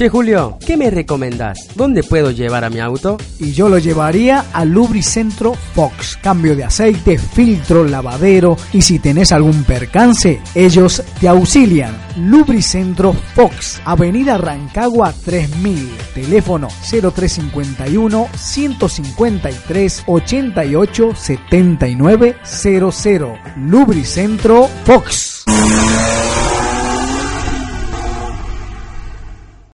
Che Julio, ¿qué me recomendás? ¿Dónde puedo llevar a mi auto? Y yo lo llevaría al Lubricentro Fox. Cambio de aceite, filtro, lavadero y si tenés algún percance, ellos te auxilian. Lubricentro Fox, Avenida Rancagua 3000, teléfono 0351 153 88 79 00. Lubricentro Fox.